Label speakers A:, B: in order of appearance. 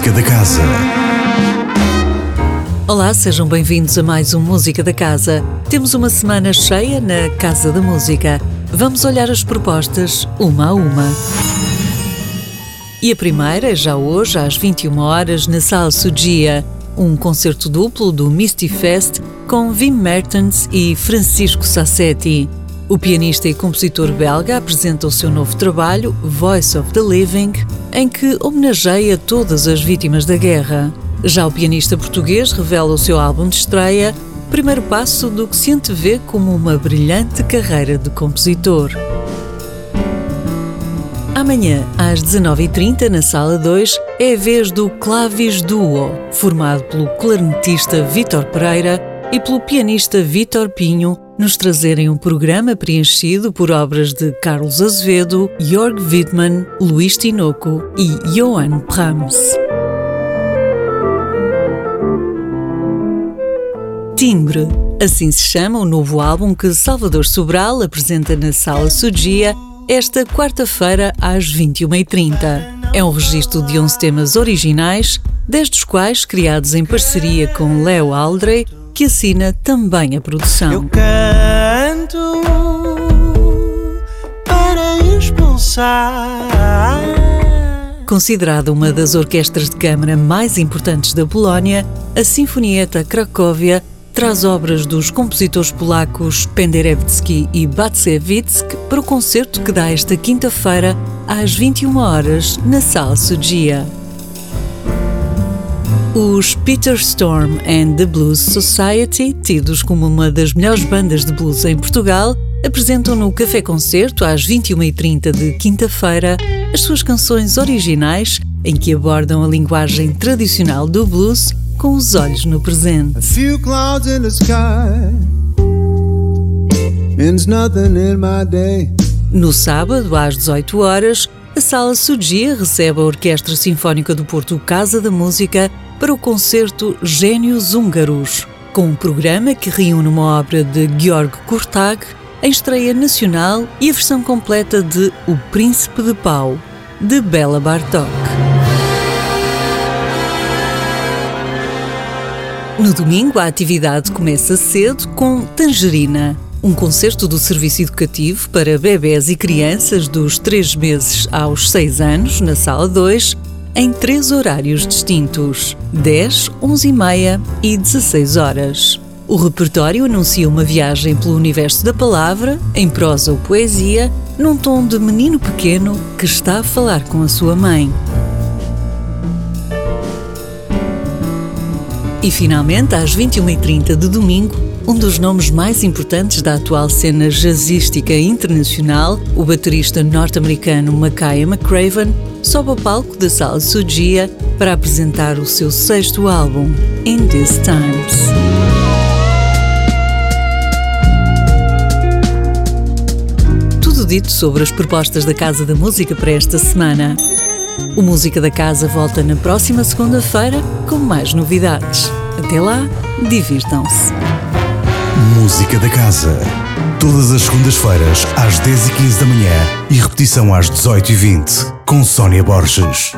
A: Música da Casa.
B: Olá, sejam bem-vindos a mais um Música da Casa. Temos uma semana cheia na Casa da Música. Vamos olhar as propostas uma a uma. E a primeira é já hoje, às 21 horas, na Sala Sugia, um concerto duplo do Misty Fest com Wim Mertens e Francisco Sassetti. O pianista e compositor belga apresenta o seu novo trabalho, Voice of the Living, em que homenageia todas as vítimas da guerra. Já o pianista português revela o seu álbum de estreia, primeiro passo do que se antevê como uma brilhante carreira de compositor. Amanhã, às 19h30, na Sala 2, é a vez do Clavis Duo, formado pelo clarinetista Vítor Pereira e pelo pianista Vítor Pinho, nos trazerem um programa preenchido por obras de Carlos Azevedo, Jörg Widmann, Luís Tinoco e Johann Brahms. Timbre, assim se chama o novo álbum que Salvador Sobral apresenta na Sala Sugia esta quarta-feira às 21h30. É um registro de 11 temas originais, 10 dos quais criados em parceria com Leo Aldrey, que assina também a produção.
C: Eu canto para expulsar.
B: Considerada uma das orquestras de câmara mais importantes da Polónia, a Sinfonieta Cracóvia traz obras dos compositores polacos Penderecki e Batsevich para o concerto que dá esta quinta-feira às 21 horas na Sala Sugia. Os Peter Storm and the Blues Society, tidos como uma das melhores bandas de blues em Portugal, apresentam no Café Concerto às 21h30 de quinta-feira as suas canções originais em que abordam a linguagem tradicional do blues com os olhos no presente.
C: A few clouds in the sky means nothing in my day.
B: No sábado, às 18 horas, a Sala Sugia recebe a Orquestra Sinfónica do Porto Casa da Música para o concerto Gênios Húngaros, com um programa que reúne uma obra de Georg Kurtag em estreia nacional e a versão completa de O Príncipe de Pau, de Bela Bartok. No domingo, a atividade começa cedo com Tangerina, um concerto do Serviço Educativo para bebés e crianças dos 3 meses aos 6 anos, na Sala 2, em três horários distintos: 10, 11 e meia e 16 horas. O repertório anuncia uma viagem pelo universo da palavra, em prosa ou poesia, num tom de menino pequeno que está a falar com a sua mãe. E finalmente, às 21h30 de domingo, um dos nomes mais importantes da atual cena jazzística internacional, o baterista norte-americano Mackay McCraven, sobe ao palco da Sala Sugia para apresentar o seu sexto álbum, In These Times. Tudo dito sobre as propostas da Casa da Música para esta semana. O Música da Casa volta na próxima segunda-feira com mais novidades. Até lá, divirtam-se.
A: Música da Casa. Todas as segundas-feiras, às 10h15 da manhã e repetição às 18h20, com Sónia Borges.